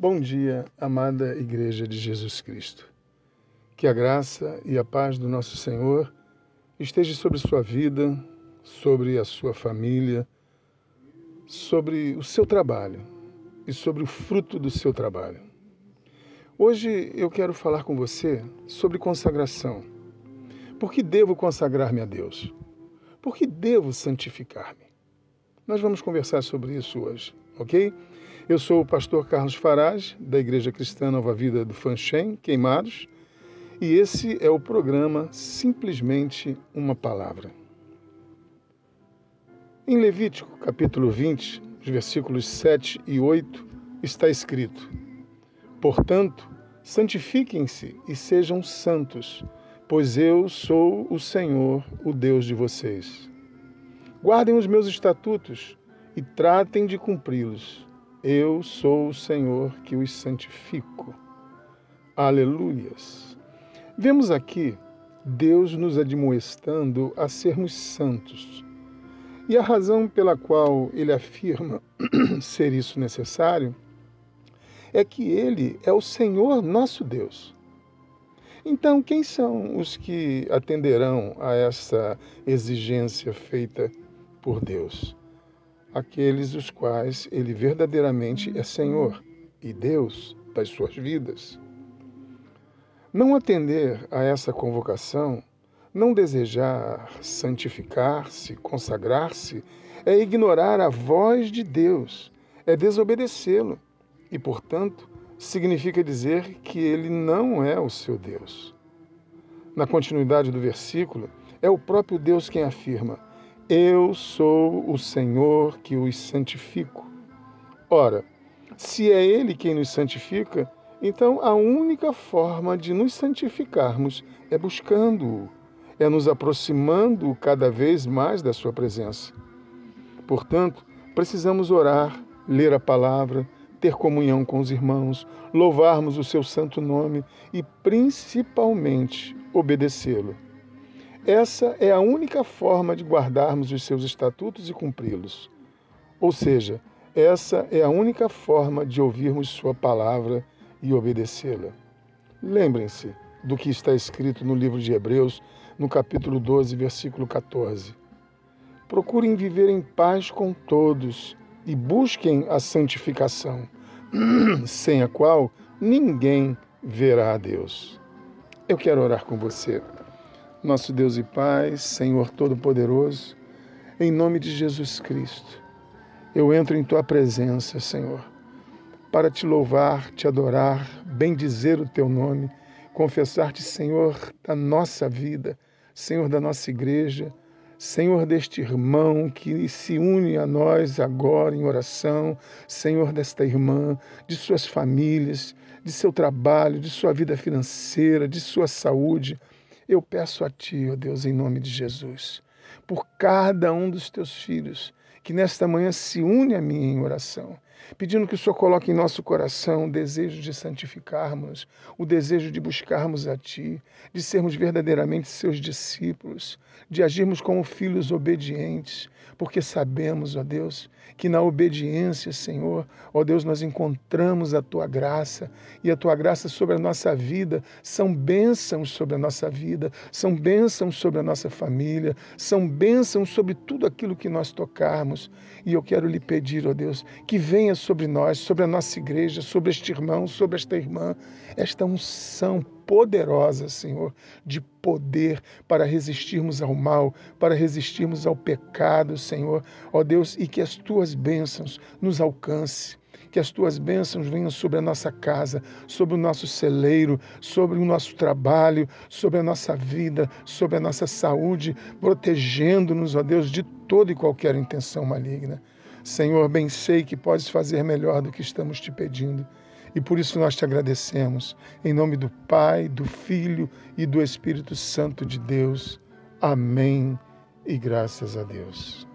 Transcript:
Bom dia, amada Igreja de Jesus Cristo. Que a graça e a paz do nosso Senhor esteja sobre sua vida, sobre a sua família, sobre o seu trabalho e sobre o fruto do seu trabalho. Hoje eu quero falar com você sobre consagração. Por que devo consagrar-me a Deus? Por que devo santificar-me? Nós vamos conversar sobre isso hoje, ok? Eu sou o pastor Carlos Farage, da Igreja Cristã Nova Vida do Fanchen, Queimados, e esse é o programa Simplesmente uma Palavra. Em Levítico, capítulo 20, os versículos 7 e 8, está escrito: Portanto, santifiquem-se e sejam santos, pois eu sou o Senhor, o Deus de vocês. Guardem os meus estatutos e tratem de cumpri-los eu sou o Senhor que os santifico. Aleluias. Vemos aqui Deus nos admoestando a sermos santos. E a razão pela qual ele afirma ser isso necessário é que ele é o Senhor nosso Deus. Então, quem são os que atenderão a essa exigência feita por Deus? Aqueles os quais ele verdadeiramente é Senhor e Deus das suas vidas. Não atender a essa convocação, não desejar santificar-se, consagrar-se, é ignorar a voz de Deus, é desobedecê-lo e, portanto, significa dizer que ele não é o seu Deus. Na continuidade do versículo, é o próprio Deus quem afirma: eu sou o Senhor que os santifico. Ora, se é Ele quem nos santifica, então a única forma de nos santificarmos é buscando-o, é nos aproximando cada vez mais da Sua presença. Portanto, precisamos orar, ler a palavra, ter comunhão com os irmãos, louvarmos o Seu santo nome e, principalmente, obedecê-lo. Essa é a única forma de guardarmos os seus estatutos e cumpri-los. Ou seja, essa é a única forma de ouvirmos Sua palavra e obedecê-la. Lembrem-se do que está escrito no livro de Hebreus, no capítulo 12, versículo 14. Procurem viver em paz com todos e busquem a santificação, sem a qual ninguém verá a Deus. Eu quero orar com você nosso Deus e Pai, Senhor Todo-Poderoso, em nome de Jesus Cristo, eu entro em Tua presença, Senhor, para te louvar, te adorar, bendizer o Teu nome, confessar-te, Senhor, da nossa vida, Senhor da nossa igreja, Senhor deste irmão que se une a nós agora em oração, Senhor desta irmã, de suas famílias, de seu trabalho, de sua vida financeira, de sua saúde, eu peço a Ti, ó Deus, em nome de Jesus, por cada um dos Teus filhos que nesta manhã se une a mim em oração, pedindo que o Senhor coloque em nosso coração o desejo de santificarmos, o desejo de buscarmos a Ti, de sermos verdadeiramente Seus discípulos, de agirmos como filhos obedientes, porque sabemos, ó Deus, que na obediência, Senhor, ó Deus, nós encontramos a Tua graça e a Tua graça sobre a nossa vida são bênçãos sobre a nossa vida, são bênçãos sobre a nossa família, são bênçãos sobre tudo aquilo que nós tocarmos. E eu quero lhe pedir, ó Deus, que venha sobre nós, sobre a nossa igreja, sobre este irmão, sobre esta irmã, esta unção poderosa, Senhor, de poder para resistirmos ao mal, para resistirmos ao pecado, Senhor. Ó Deus, e que as tuas bênçãos nos alcance que as tuas bênçãos venham sobre a nossa casa, sobre o nosso celeiro, sobre o nosso trabalho, sobre a nossa vida, sobre a nossa saúde, protegendo-nos, ó Deus, de toda e qualquer intenção maligna. Senhor, bem sei que podes fazer melhor do que estamos te pedindo. E por isso nós te agradecemos. Em nome do Pai, do Filho e do Espírito Santo de Deus. Amém. E graças a Deus.